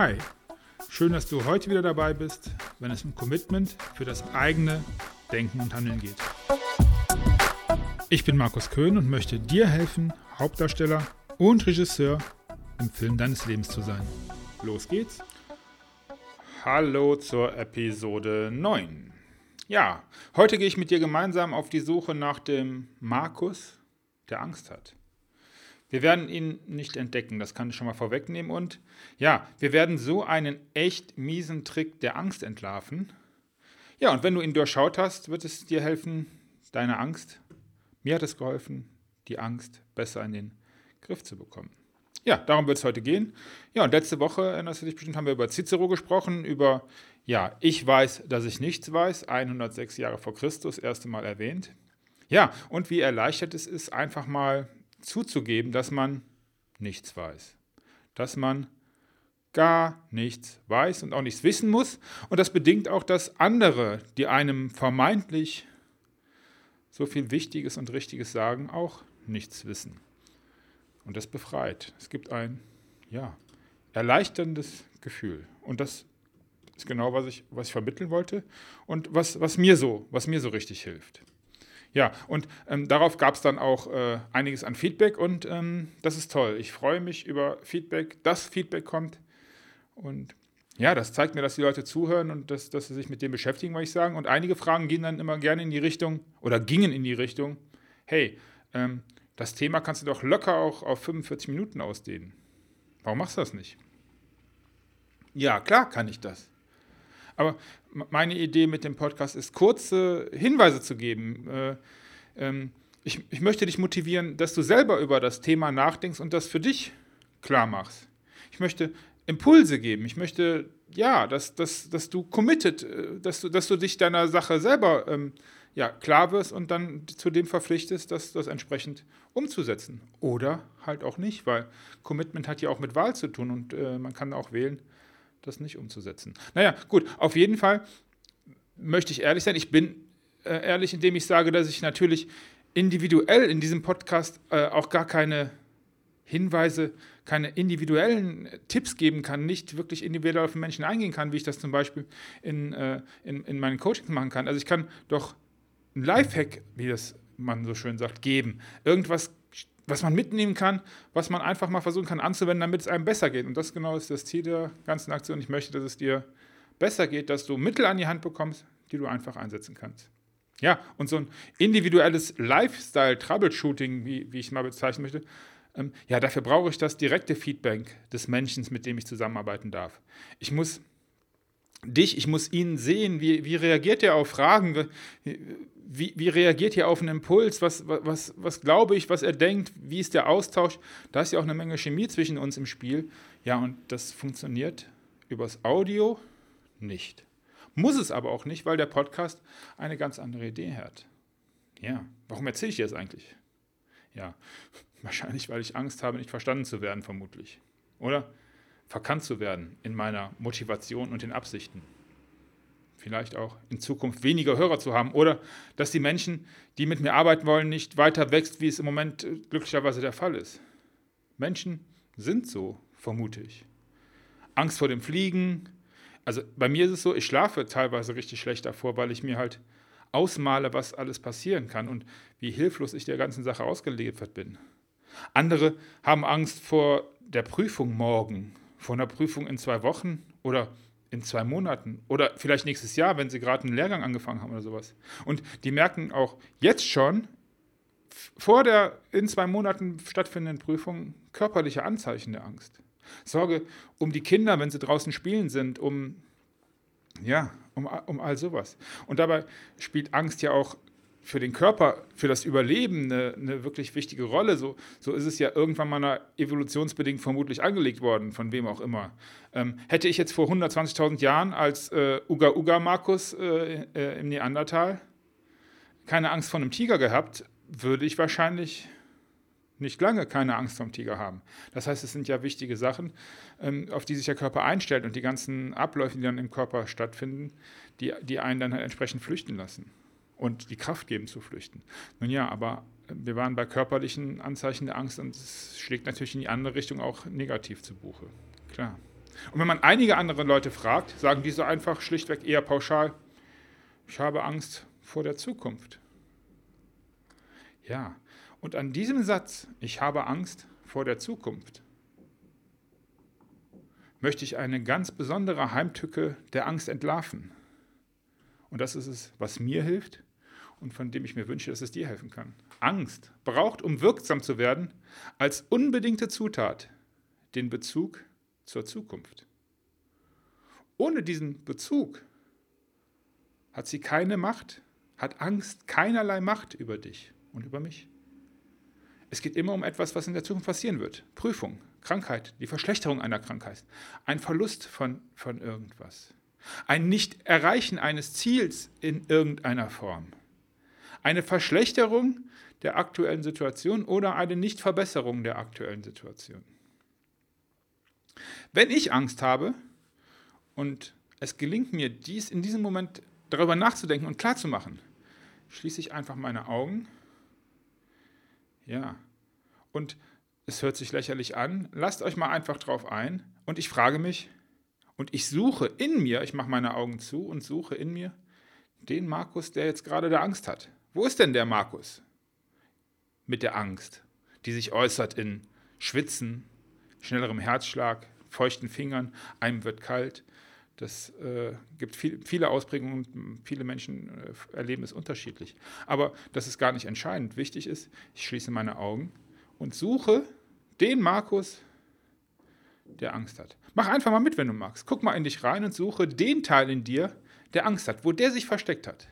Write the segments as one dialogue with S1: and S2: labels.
S1: Hi, schön, dass du heute wieder dabei bist, wenn es um Commitment für das eigene Denken und Handeln geht. Ich bin Markus Köhn und möchte dir helfen, Hauptdarsteller und Regisseur im Film deines Lebens zu sein. Los geht's! Hallo zur Episode 9. Ja, heute gehe ich mit dir gemeinsam auf die Suche nach dem Markus, der Angst hat. Wir werden ihn nicht entdecken, das kann ich schon mal vorwegnehmen. Und ja, wir werden so einen echt miesen Trick der Angst entlarven. Ja, und wenn du ihn durchschaut hast, wird es dir helfen, deine Angst, mir hat es geholfen, die Angst besser in den Griff zu bekommen. Ja, darum wird es heute gehen. Ja, und letzte Woche, erinnerst du dich bestimmt, haben wir über Cicero gesprochen, über, ja, ich weiß, dass ich nichts weiß, 106 Jahre vor Christus, erste Mal erwähnt. Ja, und wie erleichtert es ist, einfach mal zuzugeben, dass man nichts weiß. Dass man gar nichts weiß und auch nichts wissen muss. Und das bedingt auch, dass andere, die einem vermeintlich so viel Wichtiges und Richtiges sagen, auch nichts wissen. Und das befreit. Es gibt ein, ja, erleichterndes Gefühl. Und das ist genau, was ich, was ich vermitteln wollte und was, was, mir so, was mir so richtig hilft. Ja, und ähm, darauf gab es dann auch äh, einiges an Feedback und ähm, das ist toll. Ich freue mich über Feedback, dass Feedback kommt. Und ja, das zeigt mir, dass die Leute zuhören und dass, dass sie sich mit dem beschäftigen, was ich sage. Und einige Fragen gehen dann immer gerne in die Richtung oder gingen in die Richtung, hey, ähm, das Thema kannst du doch locker auch auf 45 Minuten ausdehnen. Warum machst du das nicht? Ja, klar kann ich das. Aber meine Idee mit dem Podcast ist, kurze Hinweise zu geben. Äh, ähm, ich, ich möchte dich motivieren, dass du selber über das Thema nachdenkst und das für dich klar machst. Ich möchte Impulse geben. Ich möchte, ja, dass, dass, dass du committed, äh, dass du, dass du dich deiner Sache selber ähm, ja, klar wirst und dann zu dem verpflichtest, das, das entsprechend umzusetzen. Oder halt auch nicht, weil Commitment hat ja auch mit Wahl zu tun und äh, man kann auch wählen, das nicht umzusetzen. Naja, gut, auf jeden Fall möchte ich ehrlich sein. Ich bin äh, ehrlich, indem ich sage, dass ich natürlich individuell in diesem Podcast äh, auch gar keine Hinweise, keine individuellen Tipps geben kann, nicht wirklich individuell auf Menschen eingehen kann, wie ich das zum Beispiel in, äh, in, in meinen Coachings machen kann. Also ich kann doch ein Lifehack, wie das man so schön sagt, geben. Irgendwas was man mitnehmen kann, was man einfach mal versuchen kann anzuwenden, damit es einem besser geht. Und das genau ist das Ziel der ganzen Aktion. Ich möchte, dass es dir besser geht, dass du Mittel an die Hand bekommst, die du einfach einsetzen kannst. Ja, und so ein individuelles Lifestyle-Troubleshooting, wie, wie ich es mal bezeichnen möchte, ähm, ja, dafür brauche ich das direkte Feedback des Menschen, mit dem ich zusammenarbeiten darf. Ich muss dich, ich muss ihn sehen, wie, wie reagiert er auf Fragen, wie, wie reagiert er auf einen Impuls, was, was, was glaube ich, was er denkt, wie ist der Austausch. Da ist ja auch eine Menge Chemie zwischen uns im Spiel. Ja, und das funktioniert übers Audio nicht. Muss es aber auch nicht, weil der Podcast eine ganz andere Idee hat. Ja, warum erzähle ich dir das eigentlich? Ja, wahrscheinlich, weil ich Angst habe, nicht verstanden zu werden, vermutlich. Oder? Verkannt zu werden in meiner Motivation und den Absichten. Vielleicht auch in Zukunft weniger Hörer zu haben oder dass die Menschen, die mit mir arbeiten wollen, nicht weiter wächst, wie es im Moment äh, glücklicherweise der Fall ist. Menschen sind so, vermute ich. Angst vor dem Fliegen. Also bei mir ist es so, ich schlafe teilweise richtig schlecht davor, weil ich mir halt ausmale, was alles passieren kann und wie hilflos ich der ganzen Sache ausgeliefert bin. Andere haben Angst vor der Prüfung morgen vor einer Prüfung in zwei Wochen oder in zwei Monaten oder vielleicht nächstes Jahr, wenn sie gerade einen Lehrgang angefangen haben oder sowas. Und die merken auch jetzt schon vor der in zwei Monaten stattfindenden Prüfung körperliche Anzeichen der Angst. Sorge um die Kinder, wenn sie draußen spielen sind, um ja, um, um all sowas. Und dabei spielt Angst ja auch für den Körper, für das Überleben eine, eine, wirklich wichtige Rolle. So, so ist es ja irgendwann mal evolutionsbedingt vermutlich angelegt worden, von wem auch immer. Ähm, hätte ich jetzt vor 120.000 Jahren als äh, Uga Uga Markus äh, äh, im Neandertal keine Angst vor einem Tiger gehabt, würde ich wahrscheinlich nicht lange keine Angst vor dem Tiger haben. Das heißt, es sind ja wichtige Sachen, ähm, auf die sich der Körper einstellt und die ganzen Abläufe, die dann im Körper stattfinden, die, die einen dann halt entsprechend flüchten lassen und die Kraft geben zu flüchten. Nun ja, aber wir waren bei körperlichen Anzeichen der Angst und es schlägt natürlich in die andere Richtung auch negativ zu Buche. Klar. Und wenn man einige andere Leute fragt, sagen die so einfach schlichtweg eher pauschal, ich habe Angst vor der Zukunft. Ja, und an diesem Satz, ich habe Angst vor der Zukunft, möchte ich eine ganz besondere Heimtücke der Angst entlarven. Und das ist es, was mir hilft und von dem ich mir wünsche, dass es dir helfen kann. Angst braucht, um wirksam zu werden, als unbedingte Zutat den Bezug zur Zukunft. Ohne diesen Bezug hat sie keine Macht, hat Angst keinerlei Macht über dich und über mich. Es geht immer um etwas, was in der Zukunft passieren wird. Prüfung, Krankheit, die Verschlechterung einer Krankheit, ein Verlust von, von irgendwas, ein Nicht-Erreichen eines Ziels in irgendeiner Form, eine Verschlechterung der aktuellen Situation oder eine Nichtverbesserung der aktuellen Situation. Wenn ich Angst habe und es gelingt mir, dies in diesem Moment darüber nachzudenken und klarzumachen, schließe ich einfach meine Augen. Ja. Und es hört sich lächerlich an. Lasst euch mal einfach drauf ein. Und ich frage mich, und ich suche in mir, ich mache meine Augen zu und suche in mir den Markus, der jetzt gerade da Angst hat. Wo ist denn der Markus mit der Angst, die sich äußert in Schwitzen, schnellerem Herzschlag, feuchten Fingern, einem wird kalt. Das äh, gibt viel, viele Ausprägungen, viele Menschen äh, erleben es unterschiedlich. Aber das ist gar nicht entscheidend. Wichtig ist, ich schließe meine Augen und suche den Markus, der Angst hat. Mach einfach mal mit, wenn du magst. Guck mal in dich rein und suche den Teil in dir, der Angst hat, wo der sich versteckt hat.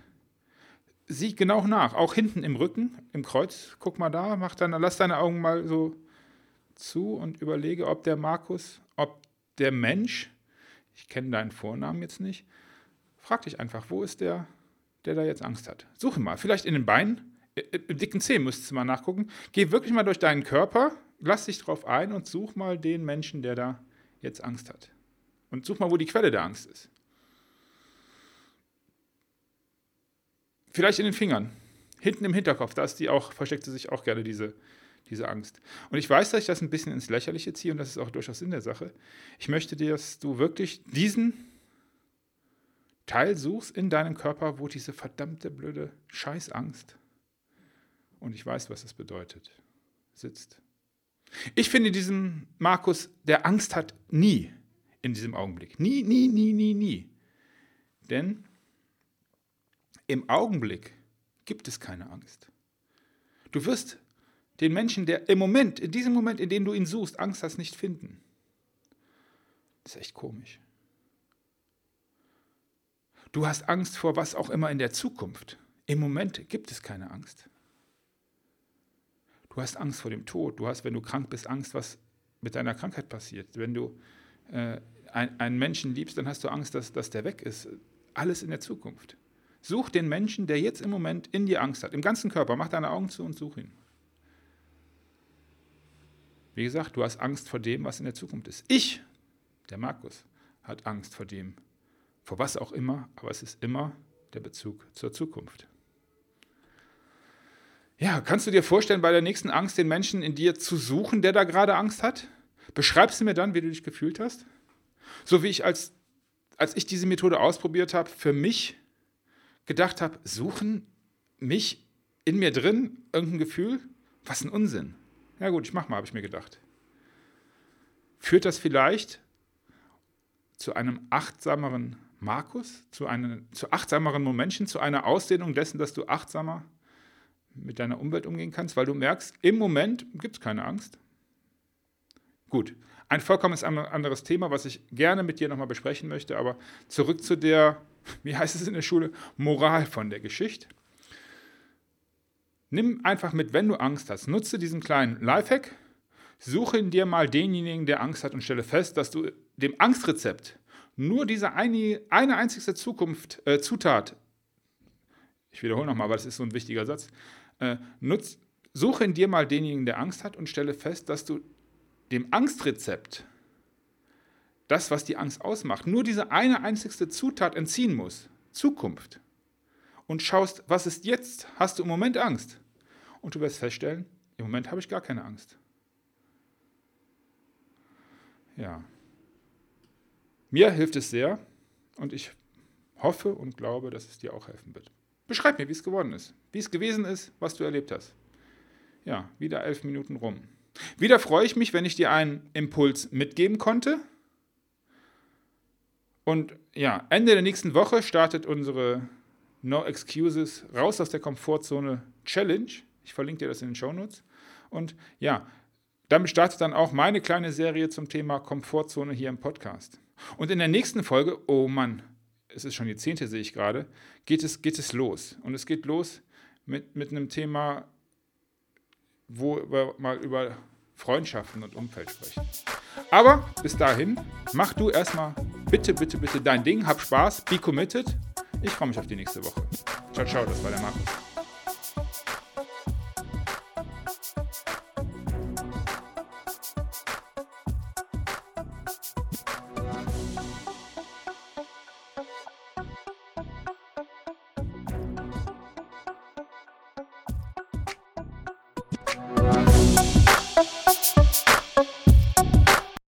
S1: Sieh genau nach, auch hinten im Rücken, im Kreuz. Guck mal da, mach deine, lass deine Augen mal so zu und überlege, ob der Markus, ob der Mensch, ich kenne deinen Vornamen jetzt nicht, frag dich einfach, wo ist der, der da jetzt Angst hat? Suche mal, vielleicht in den Beinen, im dicken Zeh müsstest du mal nachgucken. Geh wirklich mal durch deinen Körper, lass dich drauf ein und such mal den Menschen, der da jetzt Angst hat. Und such mal, wo die Quelle der Angst ist. Vielleicht in den Fingern, hinten im Hinterkopf, da ist die auch, versteckt sie sich auch gerne diese, diese Angst. Und ich weiß, dass ich das ein bisschen ins Lächerliche ziehe und das ist auch durchaus Sinn der Sache. Ich möchte dir, dass du wirklich diesen Teil suchst in deinem Körper, wo diese verdammte blöde Scheißangst, und ich weiß, was das bedeutet, sitzt. Ich finde diesen Markus, der Angst hat, nie in diesem Augenblick. Nie, nie, nie, nie, nie. Denn im Augenblick gibt es keine Angst. Du wirst den Menschen, der im Moment, in diesem Moment, in dem du ihn suchst, Angst hast, nicht finden. Das ist echt komisch. Du hast Angst vor was auch immer in der Zukunft. Im Moment gibt es keine Angst. Du hast Angst vor dem Tod. Du hast, wenn du krank bist, Angst, was mit deiner Krankheit passiert. Wenn du äh, ein, einen Menschen liebst, dann hast du Angst, dass, dass der weg ist. Alles in der Zukunft. Such den Menschen, der jetzt im Moment in dir Angst hat, im ganzen Körper. Mach deine Augen zu und such ihn. Wie gesagt, du hast Angst vor dem, was in der Zukunft ist. Ich, der Markus, hat Angst vor dem, vor was auch immer, aber es ist immer der Bezug zur Zukunft. Ja, kannst du dir vorstellen, bei der nächsten Angst den Menschen in dir zu suchen, der da gerade Angst hat? Beschreibst du mir dann, wie du dich gefühlt hast? So wie ich, als, als ich diese Methode ausprobiert habe, für mich gedacht habe, suchen mich in mir drin irgendein Gefühl? Was ein Unsinn. Ja gut, ich mach mal, habe ich mir gedacht. Führt das vielleicht zu einem achtsameren Markus, zu, einem, zu achtsameren Momenten, zu einer Ausdehnung dessen, dass du achtsamer mit deiner Umwelt umgehen kannst, weil du merkst, im Moment gibt es keine Angst. Gut, ein vollkommen anderes Thema, was ich gerne mit dir nochmal besprechen möchte, aber zurück zu der, wie heißt es in der Schule, Moral von der Geschichte. Nimm einfach mit, wenn du Angst hast, nutze diesen kleinen Lifehack, suche in dir mal denjenigen, der Angst hat und stelle fest, dass du dem Angstrezept nur diese eine, eine einzigste Zukunft, äh, Zutat, ich wiederhole nochmal, aber das ist so ein wichtiger Satz, äh, nutz, suche in dir mal denjenigen, der Angst hat und stelle fest, dass du dem Angstrezept, das, was die Angst ausmacht, nur diese eine einzigste Zutat entziehen muss, Zukunft und schaust, was ist jetzt? Hast du im Moment Angst? Und du wirst feststellen, im Moment habe ich gar keine Angst. Ja. Mir hilft es sehr und ich hoffe und glaube, dass es dir auch helfen wird. Beschreib mir, wie es geworden ist, wie es gewesen ist, was du erlebt hast. Ja, wieder elf Minuten rum. Wieder freue ich mich, wenn ich dir einen Impuls mitgeben konnte. Und ja, Ende der nächsten Woche startet unsere No Excuses raus aus der Komfortzone Challenge. Ich verlinke dir das in den Show Notes. Und ja, damit startet dann auch meine kleine Serie zum Thema Komfortzone hier im Podcast. Und in der nächsten Folge, oh Mann, es ist schon die zehnte, sehe ich gerade, geht es, geht es los. Und es geht los mit, mit einem Thema, wo wir mal über Freundschaften und Umfeld sprechen. Aber bis dahin, mach du erstmal bitte, bitte, bitte dein Ding, hab Spaß, be committed. Ich freue mich auf die nächste Woche. Ciao, ciao, das war der Markus.